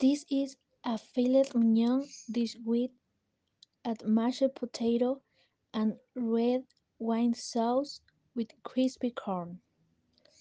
This is a filet mignon dish with a mashed potato and red wine sauce with crispy corn.